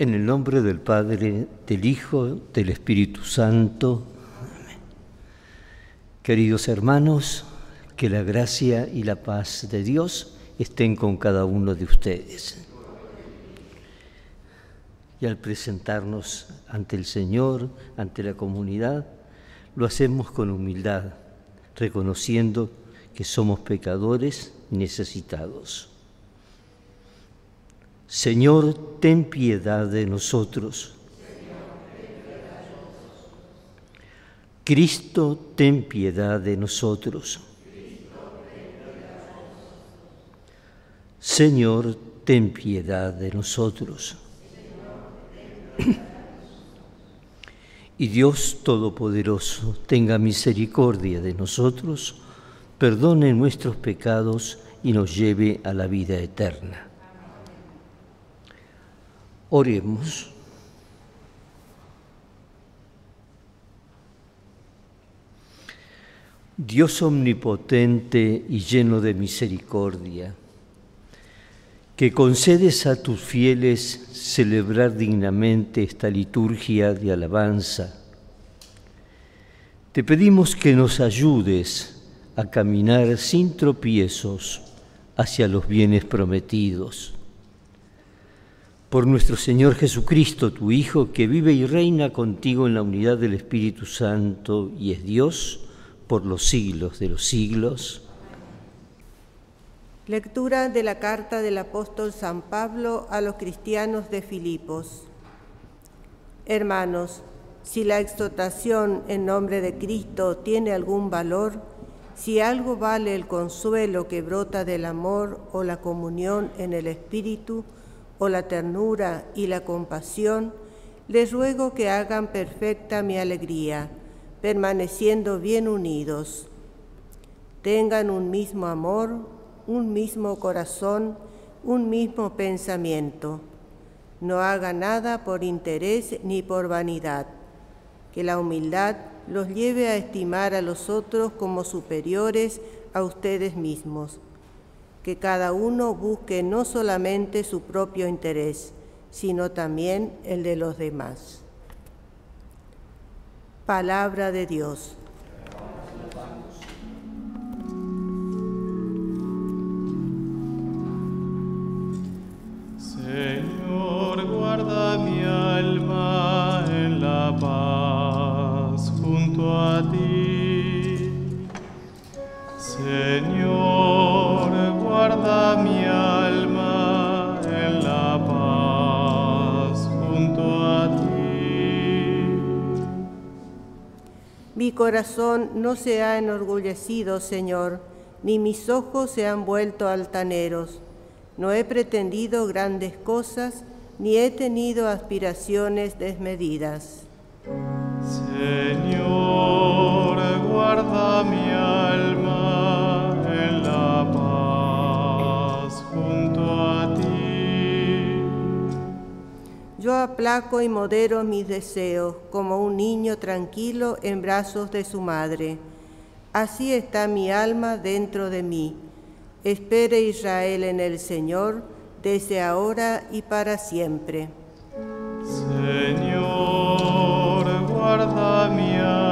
En el nombre del Padre, del Hijo, del Espíritu Santo. Amén. Queridos hermanos, que la gracia y la paz de Dios estén con cada uno de ustedes. Y al presentarnos ante el Señor, ante la comunidad, lo hacemos con humildad, reconociendo que somos pecadores necesitados. Señor, ten piedad de nosotros. Cristo, ten piedad de nosotros. Señor, ten piedad de nosotros. Y Dios Todopoderoso tenga misericordia de nosotros, perdone nuestros pecados y nos lleve a la vida eterna. Oremos. Dios omnipotente y lleno de misericordia, que concedes a tus fieles celebrar dignamente esta liturgia de alabanza, te pedimos que nos ayudes a caminar sin tropiezos hacia los bienes prometidos por nuestro Señor Jesucristo, tu Hijo, que vive y reina contigo en la unidad del Espíritu Santo y es Dios por los siglos de los siglos. Lectura de la carta del apóstol San Pablo a los cristianos de Filipos. Hermanos, si la exhortación en nombre de Cristo tiene algún valor, si algo vale el consuelo que brota del amor o la comunión en el Espíritu, o la ternura y la compasión, les ruego que hagan perfecta mi alegría, permaneciendo bien unidos. Tengan un mismo amor, un mismo corazón, un mismo pensamiento. No hagan nada por interés ni por vanidad. Que la humildad los lleve a estimar a los otros como superiores a ustedes mismos que cada uno busque no solamente su propio interés, sino también el de los demás. Palabra de Dios. Corazón no se ha enorgullecido, Señor, ni mis ojos se han vuelto altaneros. No he pretendido grandes cosas, ni he tenido aspiraciones desmedidas. Señor, guarda mi alma Yo aplaco y modero mis deseos como un niño tranquilo en brazos de su madre. Así está mi alma dentro de mí. Espere Israel en el Señor desde ahora y para siempre. Señor, guarda mi alma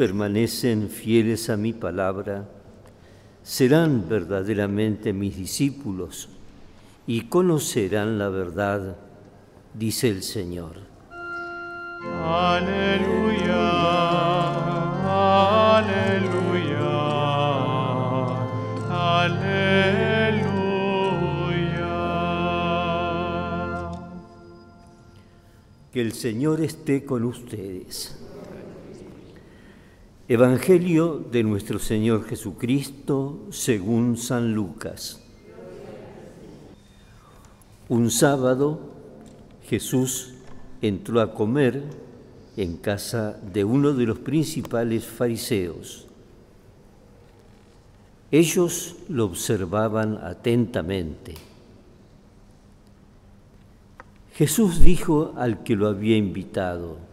permanecen fieles a mi palabra, serán verdaderamente mis discípulos y conocerán la verdad, dice el Señor. Aleluya, aleluya, aleluya. Que el Señor esté con ustedes. Evangelio de nuestro Señor Jesucristo según San Lucas. Un sábado Jesús entró a comer en casa de uno de los principales fariseos. Ellos lo observaban atentamente. Jesús dijo al que lo había invitado,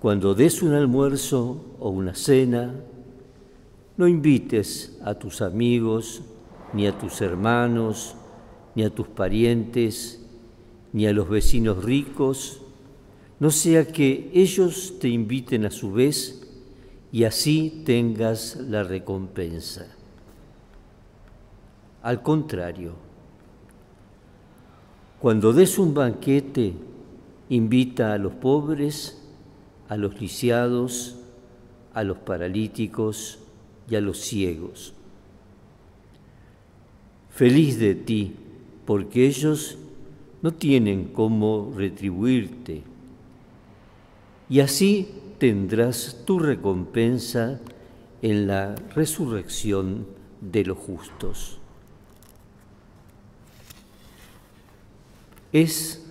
cuando des un almuerzo o una cena, no invites a tus amigos, ni a tus hermanos, ni a tus parientes, ni a los vecinos ricos, no sea que ellos te inviten a su vez y así tengas la recompensa. Al contrario, cuando des un banquete, invita a los pobres, a los lisiados, a los paralíticos y a los ciegos. Feliz de ti, porque ellos no tienen cómo retribuirte. Y así tendrás tu recompensa en la resurrección de los justos. es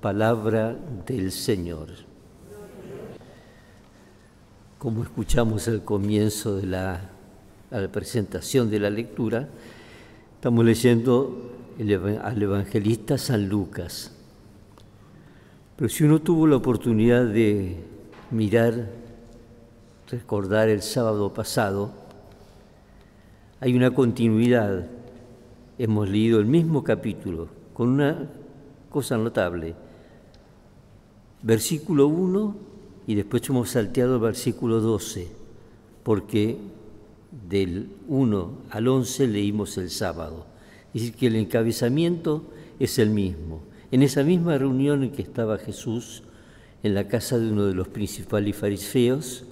palabra del Señor. Como escuchamos al comienzo de la, presentación de la lectura, estamos leyendo al evangelista San Lucas. Pero si uno tuvo la oportunidad de mirar, recordar el sábado pasado, hay una continuidad. Hemos leído el mismo capítulo con una cosa notable. Versículo 1 y después hemos salteado el versículo 12, porque del 1 al 11 leímos el sábado. Es decir, que el encabezamiento es el mismo. En esa misma reunión en que estaba Jesús, en la casa de uno de los principales fariseos,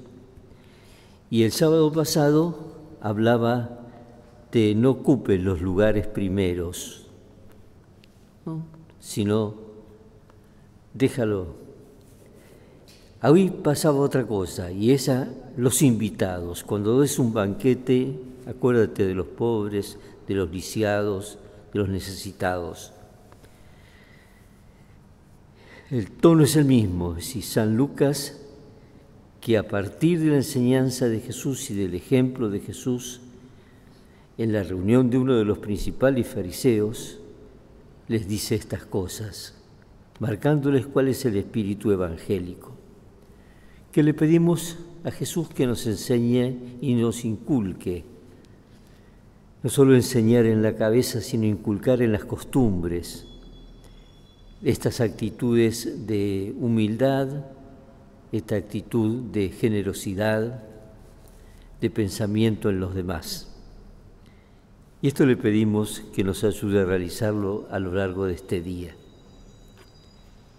y el sábado pasado hablaba de no ocupen los lugares primeros. ¿no? sino déjalo. Hoy pasaba otra cosa, y esa, los invitados. Cuando es un banquete, acuérdate de los pobres, de los lisiados, de los necesitados. El tono es el mismo, si San Lucas, que a partir de la enseñanza de Jesús y del ejemplo de Jesús, en la reunión de uno de los principales fariseos, les dice estas cosas, marcándoles cuál es el espíritu evangélico, que le pedimos a Jesús que nos enseñe y nos inculque, no solo enseñar en la cabeza, sino inculcar en las costumbres estas actitudes de humildad, esta actitud de generosidad, de pensamiento en los demás. Y esto le pedimos que nos ayude a realizarlo a lo largo de este día.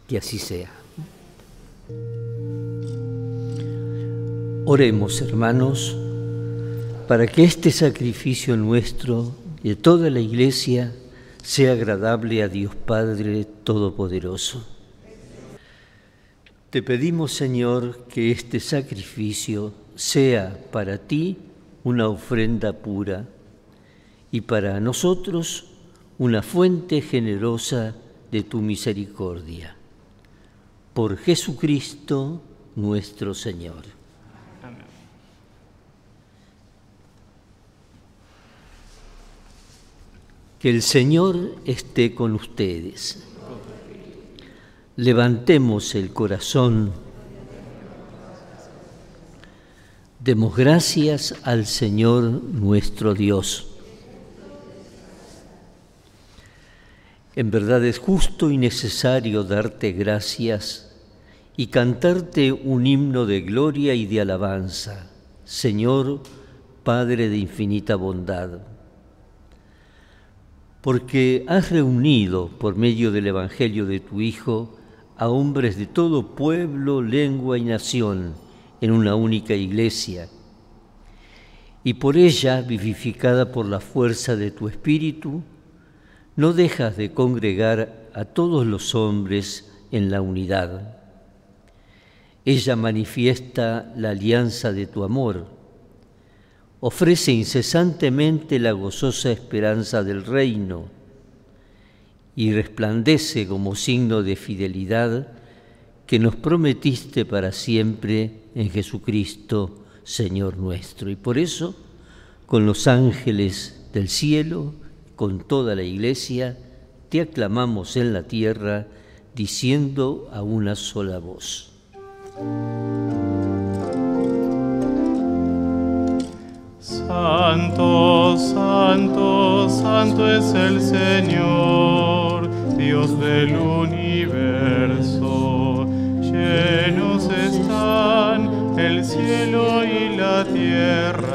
Que así sea. Oremos, hermanos, para que este sacrificio nuestro y de toda la Iglesia sea agradable a Dios Padre Todopoderoso. Te pedimos, Señor, que este sacrificio sea para ti una ofrenda pura y para nosotros una fuente generosa de tu misericordia. Por Jesucristo nuestro Señor. Que el Señor esté con ustedes. Levantemos el corazón. Demos gracias al Señor nuestro Dios. En verdad es justo y necesario darte gracias y cantarte un himno de gloria y de alabanza, Señor, Padre de infinita bondad, porque has reunido por medio del Evangelio de tu Hijo a hombres de todo pueblo, lengua y nación en una única iglesia, y por ella, vivificada por la fuerza de tu Espíritu, no dejas de congregar a todos los hombres en la unidad. Ella manifiesta la alianza de tu amor, ofrece incesantemente la gozosa esperanza del reino y resplandece como signo de fidelidad que nos prometiste para siempre en Jesucristo, Señor nuestro. Y por eso, con los ángeles del cielo, con toda la iglesia, te aclamamos en la tierra, diciendo a una sola voz. Santo, santo, santo es el Señor, Dios del universo. Llenos están el cielo y la tierra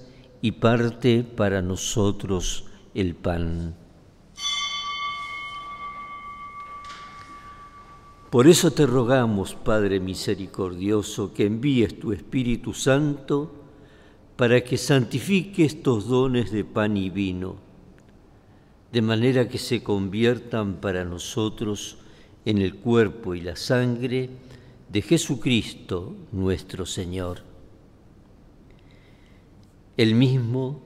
y parte para nosotros el pan. Por eso te rogamos, Padre misericordioso, que envíes tu Espíritu Santo para que santifique estos dones de pan y vino, de manera que se conviertan para nosotros en el cuerpo y la sangre de Jesucristo nuestro Señor. Él mismo,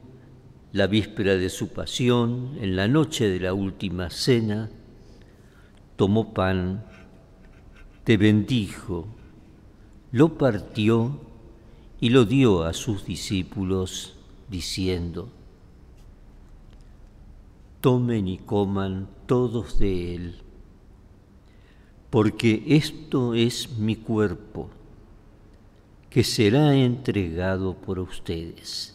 la víspera de su pasión, en la noche de la última cena, tomó pan, te bendijo, lo partió y lo dio a sus discípulos, diciendo, Tomen y coman todos de él, porque esto es mi cuerpo, que será entregado por ustedes.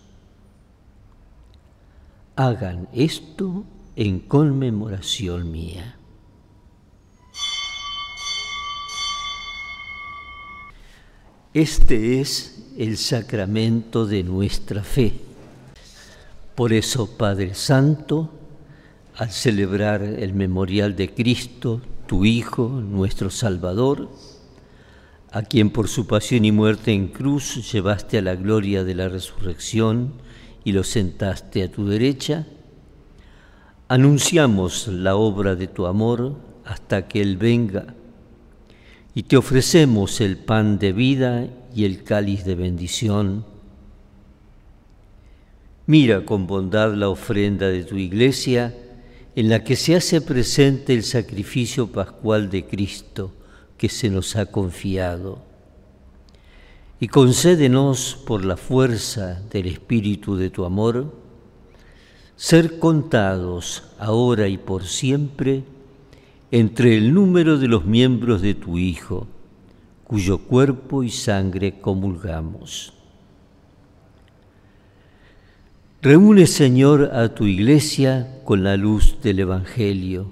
Hagan esto en conmemoración mía. Este es el sacramento de nuestra fe. Por eso, Padre Santo, al celebrar el memorial de Cristo, tu Hijo, nuestro Salvador, a quien por su pasión y muerte en cruz llevaste a la gloria de la resurrección y lo sentaste a tu derecha, anunciamos la obra de tu amor hasta que Él venga y te ofrecemos el pan de vida y el cáliz de bendición. Mira con bondad la ofrenda de tu iglesia en la que se hace presente el sacrificio pascual de Cristo que se nos ha confiado. Y concédenos por la fuerza del Espíritu de tu amor, ser contados ahora y por siempre entre el número de los miembros de tu Hijo, cuyo cuerpo y sangre comulgamos. Reúne, Señor, a tu iglesia con la luz del Evangelio.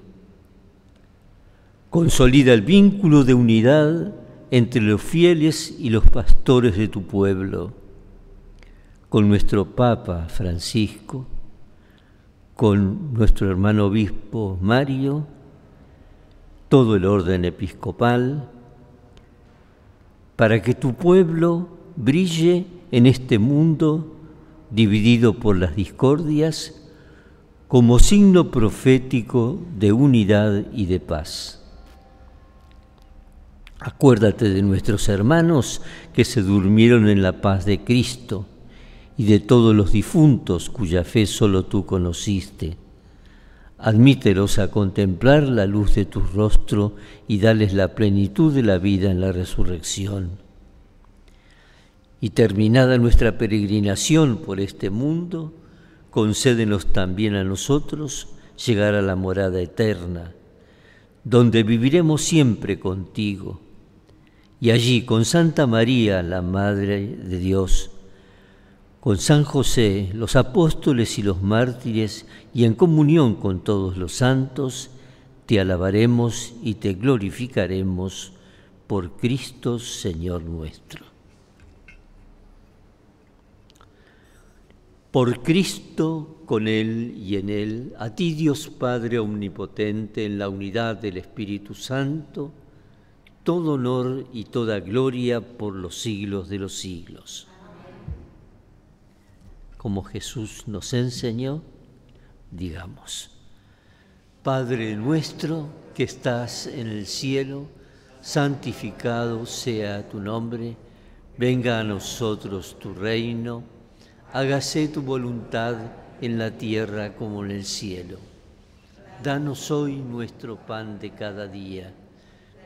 Consolida el vínculo de unidad entre los fieles y los pastores de tu pueblo, con nuestro Papa Francisco, con nuestro hermano obispo Mario, todo el orden episcopal, para que tu pueblo brille en este mundo dividido por las discordias como signo profético de unidad y de paz. Acuérdate de nuestros hermanos que se durmieron en la paz de Cristo y de todos los difuntos cuya fe solo tú conociste. Admítelos a contemplar la luz de tu rostro y dales la plenitud de la vida en la resurrección. Y terminada nuestra peregrinación por este mundo, concédenos también a nosotros llegar a la morada eterna, donde viviremos siempre contigo. Y allí, con Santa María, la Madre de Dios, con San José, los apóstoles y los mártires, y en comunión con todos los santos, te alabaremos y te glorificaremos por Cristo Señor nuestro. Por Cristo, con Él y en Él, a ti Dios Padre Omnipotente, en la unidad del Espíritu Santo, todo honor y toda gloria por los siglos de los siglos como Jesús nos enseñó, digamos, Padre nuestro que estás en el cielo, santificado sea tu nombre, venga a nosotros tu reino, hágase tu voluntad en la tierra como en el cielo. Danos hoy nuestro pan de cada día,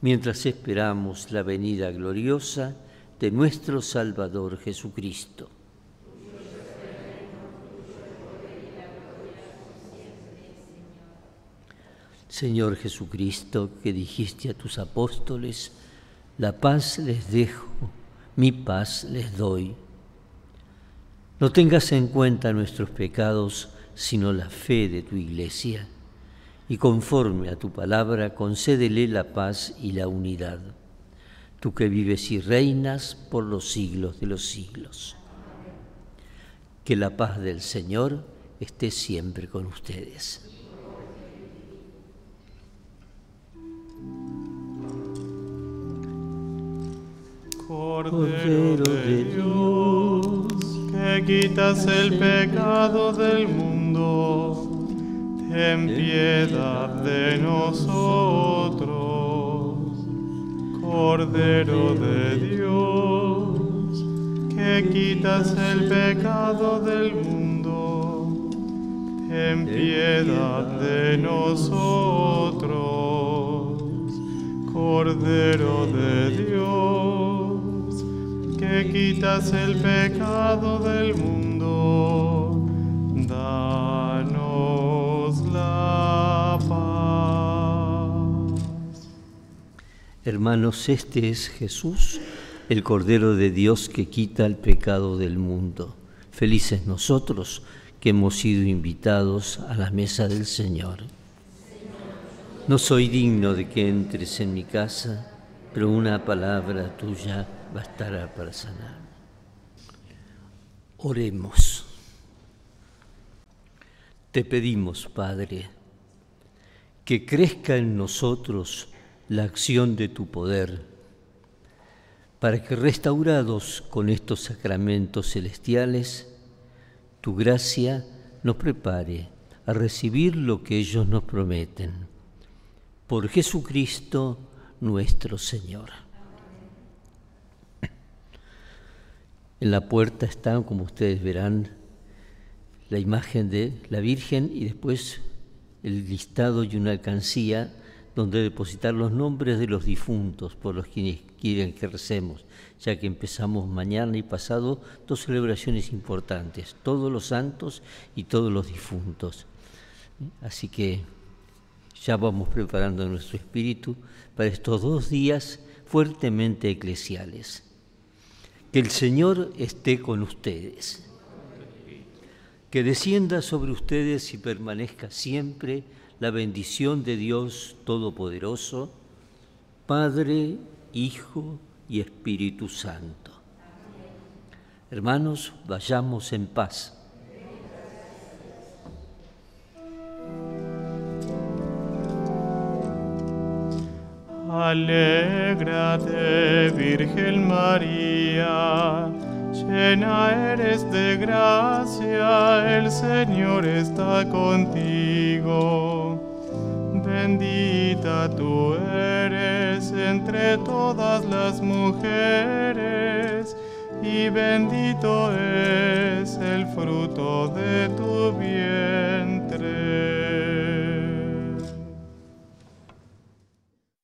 mientras esperamos la venida gloriosa de nuestro Salvador Jesucristo. Señor Jesucristo, que dijiste a tus apóstoles, la paz les dejo, mi paz les doy. No tengas en cuenta nuestros pecados, sino la fe de tu iglesia, y conforme a tu palabra, concédele la paz y la unidad, tú que vives y reinas por los siglos de los siglos. Que la paz del Señor esté siempre con ustedes. Cordero de Dios, que quitas el pecado del mundo, ten piedad de nosotros. Cordero de Dios, que quitas el pecado del mundo, ten piedad de nosotros. Cordero de Dios que quitas el pecado del mundo, Hermanos, este es Jesús, el Cordero de Dios que quita el pecado del mundo. Felices nosotros que hemos sido invitados a la mesa del Señor. No soy digno de que entres en mi casa, pero una palabra tuya bastará para sanar. Oremos. Te pedimos, Padre, que crezca en nosotros la acción de tu poder, para que restaurados con estos sacramentos celestiales, tu gracia nos prepare a recibir lo que ellos nos prometen. Por Jesucristo nuestro Señor. En la puerta está, como ustedes verán, la imagen de la Virgen y después el listado y una alcancía donde depositar los nombres de los difuntos por los que quieren que recemos, ya que empezamos mañana y pasado dos celebraciones importantes, todos los santos y todos los difuntos. Así que ya vamos preparando nuestro espíritu para estos dos días fuertemente eclesiales Que el Señor esté con ustedes. Que descienda sobre ustedes y permanezca siempre la bendición de Dios Todopoderoso, Padre, Hijo y Espíritu Santo. Hermanos, vayamos en paz. Alégrate, Virgen María, llena eres de gracia, el Señor está contigo. Bendita tú eres entre todas las mujeres, y bendito es el fruto de tu vientre